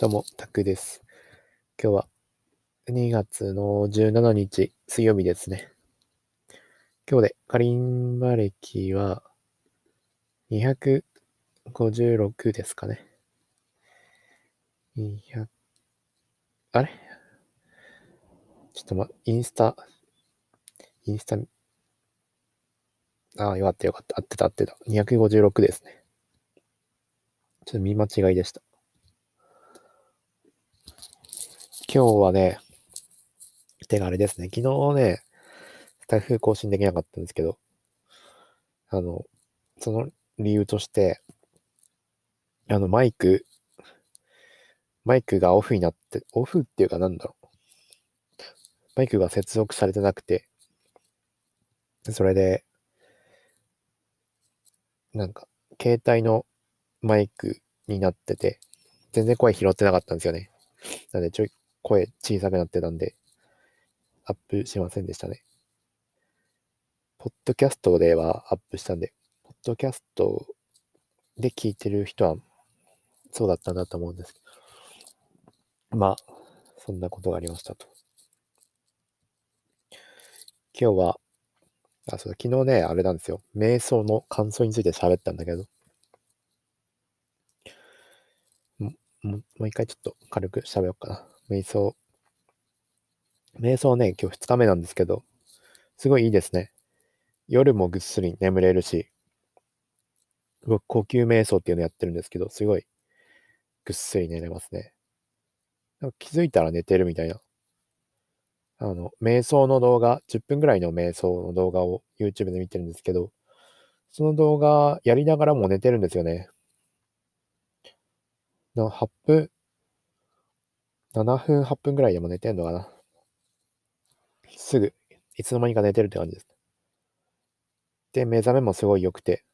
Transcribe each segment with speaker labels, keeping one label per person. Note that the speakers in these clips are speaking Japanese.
Speaker 1: どうも、タクです。今日は2月の17日水曜日ですね。今日でカリンバ歴は256ですかね。200あれ？ちょっとま、インスタ、インスタ、ああ、よかったよかった。合ってた合ってた。256ですね。ちょっと見間違いでした。今日はね、てかあれですね、昨日ね、スタイフ更新できなかったんですけど、あの、その理由として、あの、マイク、マイクがオフになって、オフっていうかなんだろう。マイクが接続されてなくて、それで、なんか、携帯のマイクになってて、全然声拾ってなかったんですよね。なので、ちょい声小さくなってたんで、アップしませんでしたね。ポッドキャストではアップしたんで、ポッドキャストで聞いてる人はそうだったんだと思うんですけど、まあ、そんなことがありましたと。今日は、あ、そうだ、昨日ね、あれなんですよ。瞑想の感想について喋ったんだけど、ももう一回ちょっと軽く喋ろうかな。瞑想。瞑想ね、今日2日目なんですけど、すごいいいですね。夜もぐっすり眠れるし、僕、呼吸瞑想っていうのやってるんですけど、すごいぐっすり寝れますね。なんか気づいたら寝てるみたいな。あの、瞑想の動画、10分ぐらいの瞑想の動画を YouTube で見てるんですけど、その動画やりながらも寝てるんですよね。の8分、7分、8分ぐらいでも寝てんのかな。すぐ、いつの間にか寝てるって感じです。で、目覚めもすごい良くて、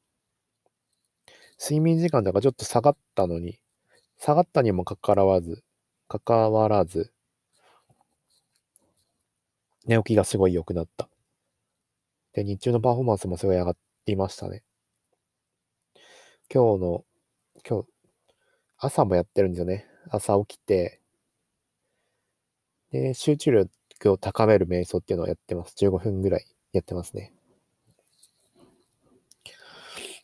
Speaker 1: 睡眠時間とかちょっと下がったのに、下がったにもかかわらず、かかわらず、寝起きがすごい良くなった。で、日中のパフォーマンスもすごい上がりましたね。今日の、今日、朝もやってるんですよね。朝起きて、で、集中力を高める瞑想っていうのをやってます。15分ぐらいやってますね。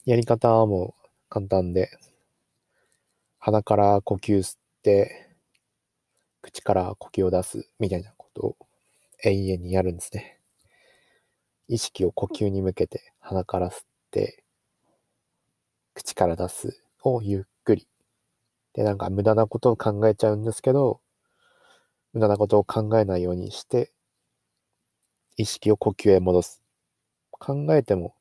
Speaker 1: やり方はもう簡単で、鼻から呼吸吸って、口から呼吸を出すみたいなことを永遠にやるんですね。意識を呼吸に向けて鼻から吸って、口から出すをゆっくり。で、なんか無駄なことを考えちゃうんですけど、無駄なことを考えないようにして、意識を呼吸へ戻す。考えても、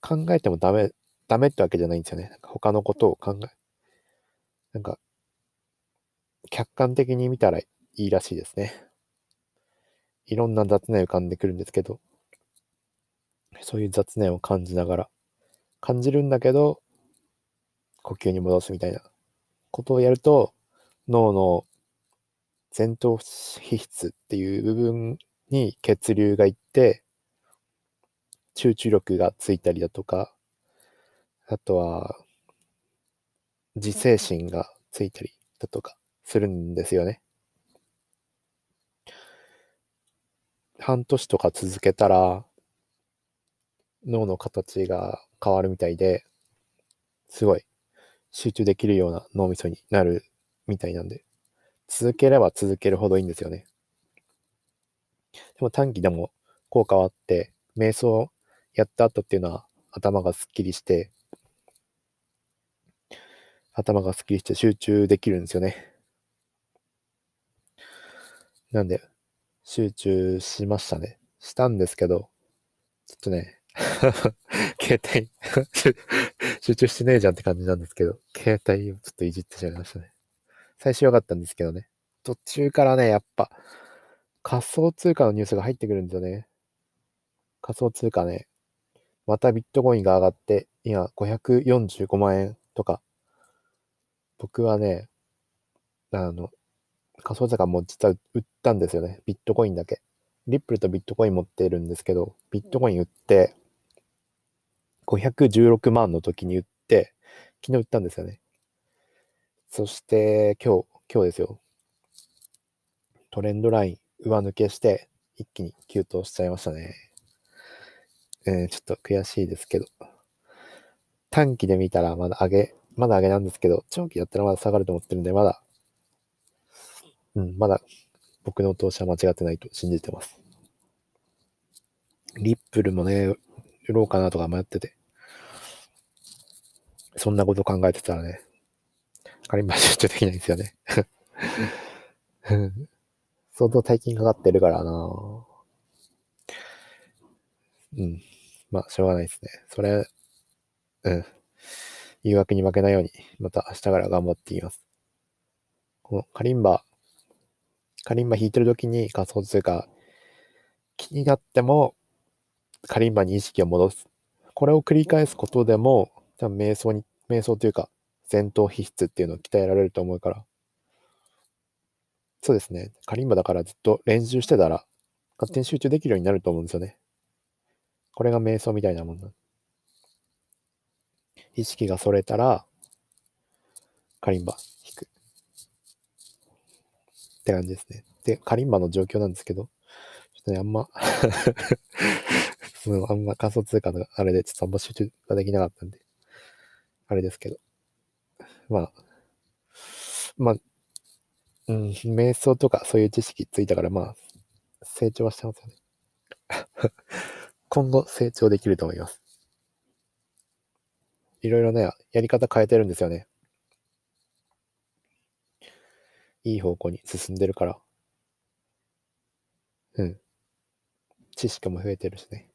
Speaker 1: 考えてもダメ、ダメってわけじゃないんですよね。なんか他のことを考え、なんか、客観的に見たらいいらしいですね。いろんな雑念浮かんでくるんですけど、そういう雑念を感じながら、感じるんだけど、呼吸に戻すみたいなことをやると、脳の前頭皮質っていう部分に血流がいって、集中力がついたりだとか、あとは、自制心がついたりだとかするんですよね。半年とか続けたら、脳の形が変わるみたいで、すごい集中できるような脳みそになるみたいなんで、続ければ続けるほどいいんですよね。でも短期でも効果はあって、瞑想やった後っていうのは頭がすっきりして、頭がすっきりして集中できるんですよね。なんで、集中しましたね。したんですけど、ちょっとね、携帯 集中してねえじゃんって感じなんですけど、携帯をちょっといじってしまいましたね。最初良かったんですけどね。途中からね、やっぱ、仮想通貨のニュースが入ってくるんですよね。仮想通貨ね。またビットコインが上がって、今545万円とか。僕はね、あの、仮想通貨も実は売ったんですよね。ビットコインだけ。リップルとビットコイン持っているんですけど、ビットコイン売って、516万の時に売って、昨日売ったんですよね。そして今日、今日ですよ。トレンドライン上抜けして、一気に急騰しちゃいましたね。えー、ちょっと悔しいですけど。短期で見たらまだ上げ、まだ上げなんですけど、長期だったらまだ下がると思ってるんで、まだ、うん、まだ僕の投資は間違ってないと信じてます。リップルもね、売ろうかなとか迷ってて。そんなこと考えてたらね、カリンバ集中できないんですよね。相当大金かかってるからなうん。まあ、しょうがないですね。それ、うん。誘惑に負けないように、また明日から頑張っていきます。このカリンバ、カリンバ弾いてる時に仮想通貨気になっても、カリンバに意識を戻す。これを繰り返すことでも、多分瞑想に、瞑想というか、戦闘皮質っていうのを鍛えられると思うから。そうですね。カリンバだからずっと練習してたら、勝手に集中できるようになると思うんですよね。これが瞑想みたいなもんだ。意識がそれたら、カリンバ弾く。って感じですね。で、カリンバの状況なんですけど、ちょっとね、あんま そのあんま仮想通貨のあれでちょっとあんま集中ができなかったんで、あれですけど。まあ、まあ、うん、瞑想とかそういう知識ついたから、まあ、成長はしてますよね。今後成長できると思います。いろいろね、やり方変えてるんですよね。いい方向に進んでるから。うん。知識も増えてるしね。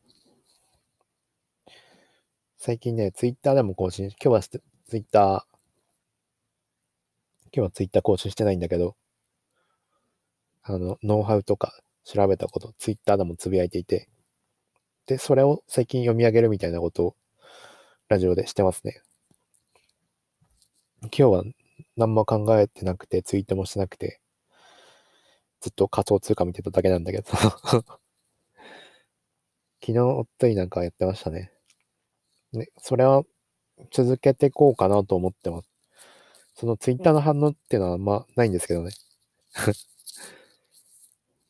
Speaker 1: 最近ね、ツイッターでも更新、今日はツイッター、今日はツイッター更新してないんだけど、あの、ノウハウとか調べたこと、ツイッターでもつぶやいていて、で、それを最近読み上げるみたいなことをラジオでしてますね。今日は何も考えてなくて、ツイートもしてなくて、ずっと仮想通貨見てただけなんだけど 昨日、おっといなんかやってましたね。ね、それは続けていこうかなと思ってます。そのツイッターの反応っていうのはあんまないんですけどね。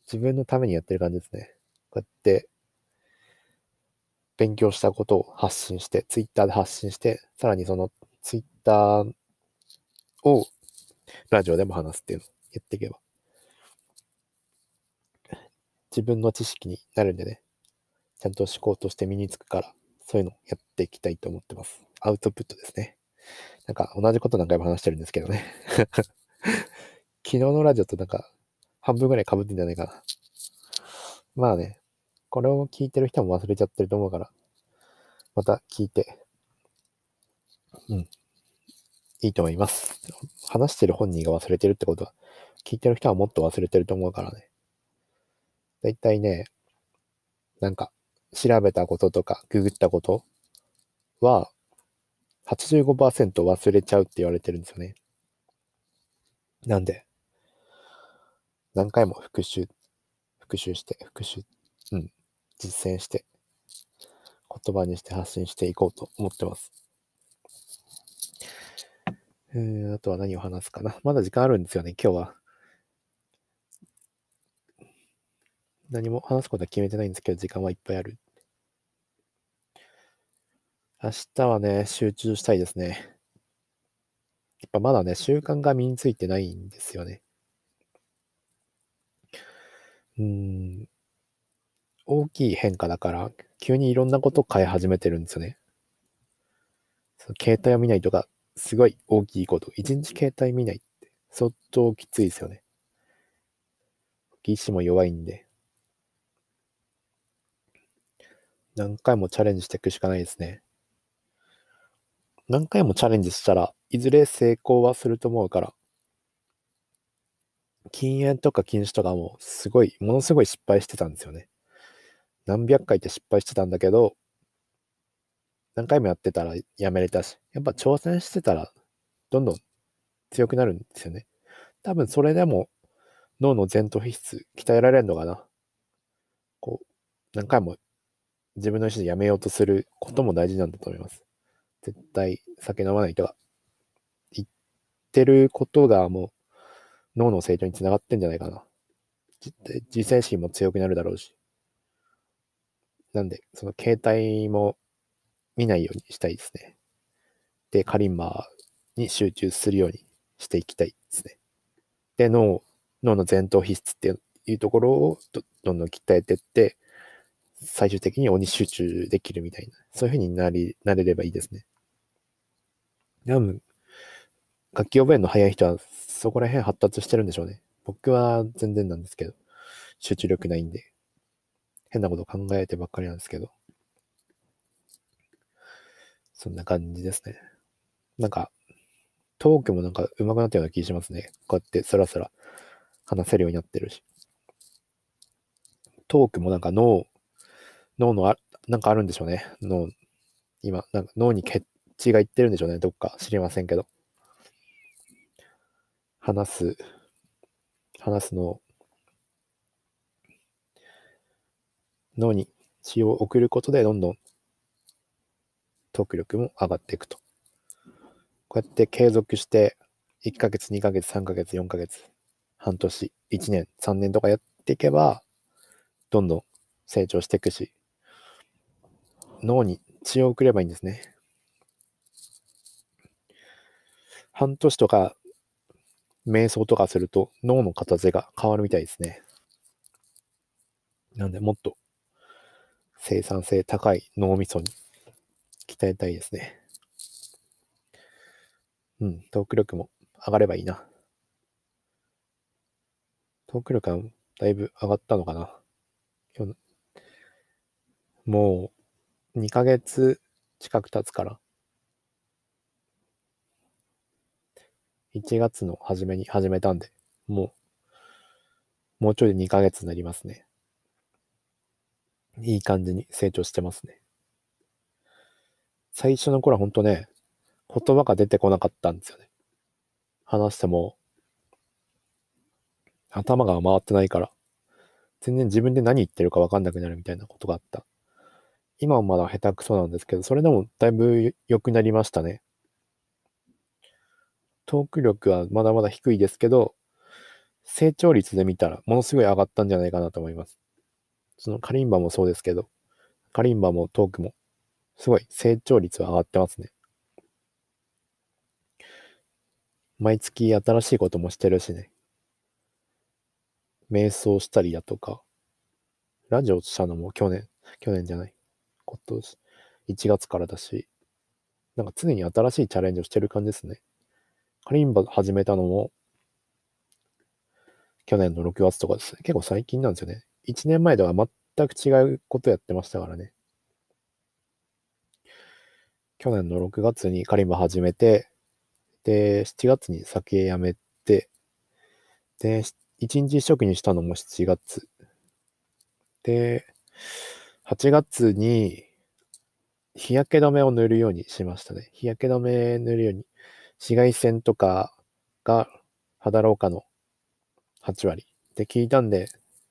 Speaker 1: 自分のためにやってる感じですね。こうやって勉強したことを発信して、ツイッターで発信して、さらにそのツイッターをラジオでも話すっていうのをやっていけば、自分の知識になるんでね、ちゃんと思考として身につくから、そういうのをやっていきたいと思ってます。アウトプットですね。なんか同じこと何回も話してるんですけどね。昨日のラジオとなんか半分ぐらい被ってんじゃないかな。まあね、これを聞いてる人も忘れちゃってると思うから、また聞いて、うん、いいと思います。話してる本人が忘れてるってことは、聞いてる人はもっと忘れてると思うからね。だいたいね、なんか、調べたこととか、ググったことは、85%忘れちゃうって言われてるんですよね。なんで、何回も復習、復習して、復習、うん、実践して、言葉にして発信していこうと思ってます。えー、あとは何を話すかな。まだ時間あるんですよね、今日は。何も話すことは決めてないんですけど、時間はいっぱいある。明日はね、集中したいですね。やっぱまだね、習慣が身についてないんですよね。うーん。大きい変化だから、急にいろんなことを変え始めてるんですよね。その携帯を見ないとか、すごい大きいこと。一日携帯見ないって、相当きついですよね。意志も弱いんで。何回もチャレンジしていくしかないですね。何回もチャレンジしたらいずれ成功はすると思うから。禁煙とか禁止とかもすごい、ものすごい失敗してたんですよね。何百回って失敗してたんだけど、何回もやってたらやめれたし、やっぱ挑戦してたらどんどん強くなるんですよね。多分それでも脳の前頭皮質鍛えられるのかな。こう、何回も自分の意思でやめようとすることも大事なんだと思います。絶対酒飲まないとか言、ってることがもう脳の成長につながってんじゃないかな。自制心も強くなるだろうし。なんで、その携帯も見ないようにしたいですね。で、カリンマに集中するようにしていきたいですね。で、脳、脳の前頭皮質っていうところをどんどん鍛えていって、最終的に鬼集中できるみたいな、そういう風になり、なれればいいですね。多分、楽器覚えるの早い人はそこら辺発達してるんでしょうね。僕は全然なんですけど、集中力ないんで、変なこと考えてばっかりなんですけど、そんな感じですね。なんか、トークもなんか上手くなったような気しますね。こうやってスラスラ話せるようになってるし。トークもなんか脳、脳のあ、なんかあるんでしょうね。脳、今、なんか脳に血血がいってるんでしょうね。どっか知りませんけど。話す、話すの脳に血を送ることでどんどんトーク力も上がっていくと。こうやって継続して1ヶ月、2ヶ月、3ヶ月、4ヶ月、半年、1年、3年とかやっていけば、どんどん成長していくし、脳に血を送ればいいんですね。半年とか、瞑想とかすると脳の形が変わるみたいですね。なんで、もっと生産性高い脳みそに鍛えたいですね。うん、トーク力も上がればいいな。トーク力はだいぶ上がったのかな。もう2ヶ月近く経つから。1月の初めに始めたんで、もう、もうちょいで2ヶ月になりますね。いい感じに成長してますね。最初の頃はほんとね、言葉が出てこなかったんですよね。話しても、頭が回ってないから、全然自分で何言ってるかわかんなくなるみたいなことがあった。今はまだ下手くそなんですけど、それでもだいぶ良くなりましたね。トーク力はまだまだ低いですけど、成長率で見たらものすごい上がったんじゃないかなと思います。そのカリンバもそうですけど、カリンバもトークも、すごい成長率は上がってますね。毎月新しいこともしてるしね。瞑想したりだとか、ラジオしたのも去年、去年じゃない、今年、1月からだし、なんか常に新しいチャレンジをしてる感じですね。カリンバ始めたのも、去年の6月とかですね。結構最近なんですよね。1年前とは全く違うことやってましたからね。去年の6月にカリンバ始めて、で、7月に酒やめて、で、1日食にしたのも7月。で、8月に日焼け止めを塗るようにしましたね。日焼け止め塗るように。紫外線とかが肌老化の8割って聞いたんで、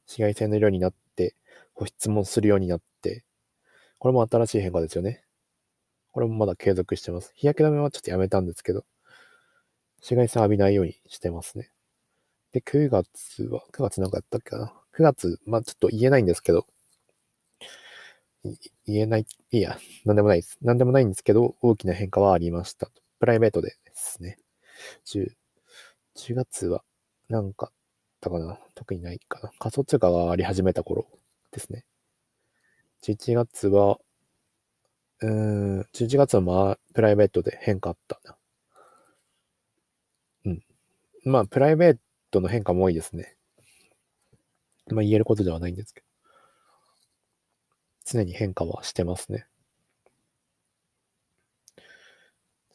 Speaker 1: 紫外線の色になって、保湿もするようになって、これも新しい変化ですよね。これもまだ継続してます。日焼け止めはちょっとやめたんですけど、紫外線浴びないようにしてますね。で、9月は、9月なんかやったっけかな。9月、まあちょっと言えないんですけど、言えな、いいや、なんでもないです。なんでもないんですけど、大きな変化はありました。プライベートでですね。10、10月は、なんかったかな特にないかな。仮想通貨があり始めた頃ですね。11月は、うーん、11月はまあ、プライベートで変化あったな。うん。まあ、プライベートの変化も多いですね。まあ、言えることではないんですけど。常に変化はしてますね。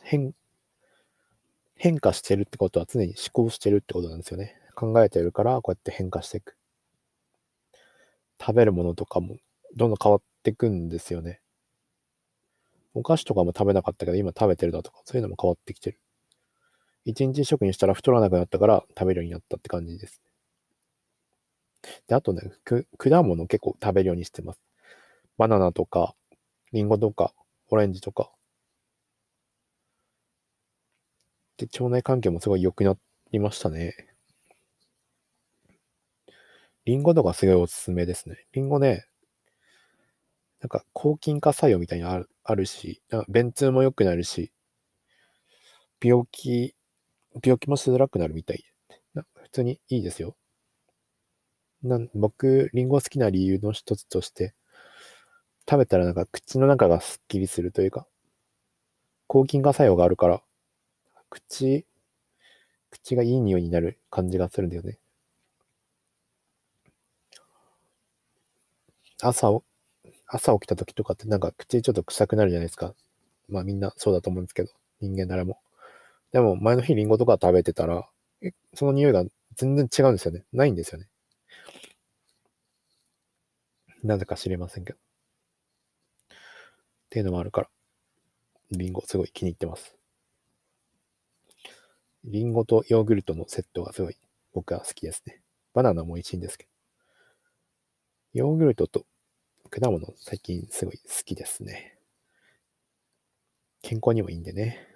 Speaker 1: 変、変化してるってことは常に思考してるってことなんですよね。考えてるから、こうやって変化していく。食べるものとかもどんどん変わっていくんですよね。お菓子とかも食べなかったけど、今食べてるだとか、そういうのも変わってきてる。一日食にしたら太らなくなったから食べるようになったって感じです。で、あとね、果物結構食べるようにしてます。バナナとか、リンゴとか、オレンジとか。で、腸内環境もすごい良くなりましたね。リンゴとかすごいおすすめですね。リンゴね、なんか抗菌化作用みたいなのあるあるし、便通も良くなるし、病気、病気もしづらくなるみたいな普通にいいですよ。なん僕、リンゴ好きな理由の一つとして、食べたらなんか口の中がスッキリするというか、抗菌化作用があるから、口、口がいい匂いになる感じがするんだよね。朝、朝起きた時とかってなんか口ちょっと臭くなるじゃないですか。まあみんなそうだと思うんですけど、人間ならも。でも前の日リンゴとか食べてたら、その匂いが全然違うんですよね。ないんですよね。なぜか知りませんけど。っていうのもあるから、リンゴすごい気に入ってます。リンゴとヨーグルトのセットがすごい僕は好きですね。バナナも美味しいんですけど。ヨーグルトと果物最近すごい好きですね。健康にもいいんでね。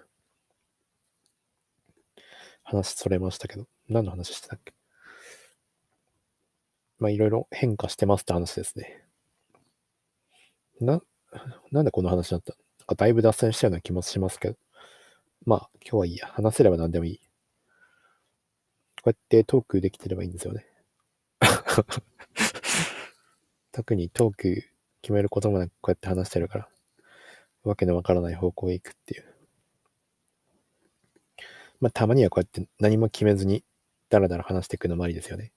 Speaker 1: 話それましたけど、何の話してたっけ？まあいろいろ変化してますって話ですね。な、なんでこの話だった？なんかだいぶ脱線したような気もしますけど。まあ今日はいいや。話せれば何でもいい。こうやってトークできてればいいんですよね。特にトーク決めることもなくこうやって話してるから、わけのわからない方向へ行くっていう。まあ、たまにはこうやって何も決めずにダラダラ話していくのもありですよね。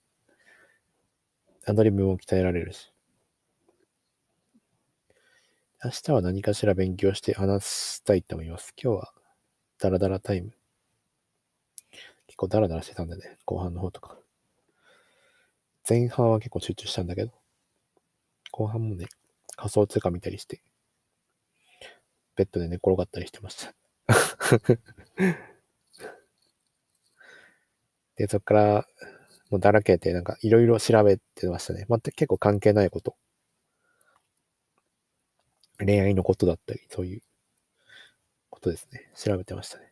Speaker 1: アドリブも鍛えられるし。明日は何かしら勉強して話したいと思います。今日はダラダラタイム。結構ダラダラしてたんでね、後半の方とか。前半は結構集中したんだけど、後半もね、仮想通貨見たりして、ベッドで寝転がったりしてました で、そっから、もうだらけて、なんかいろいろ調べてましたね。また結構関係ないこと。恋愛のことだったり、そういうことですね。調べてましたね。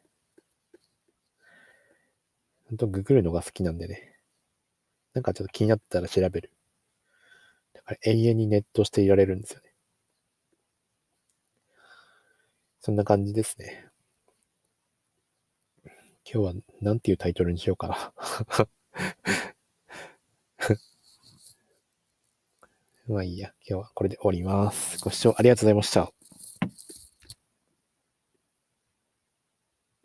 Speaker 1: ほんとググるのが好きなんでね。なんかちょっと気になったら調べる。だから永遠にネットしていられるんですよね。そんな感じですね。今日は何ていうタイトルにしようかな まあいいや。今日はこれで終わります。ご視聴ありがとうございました。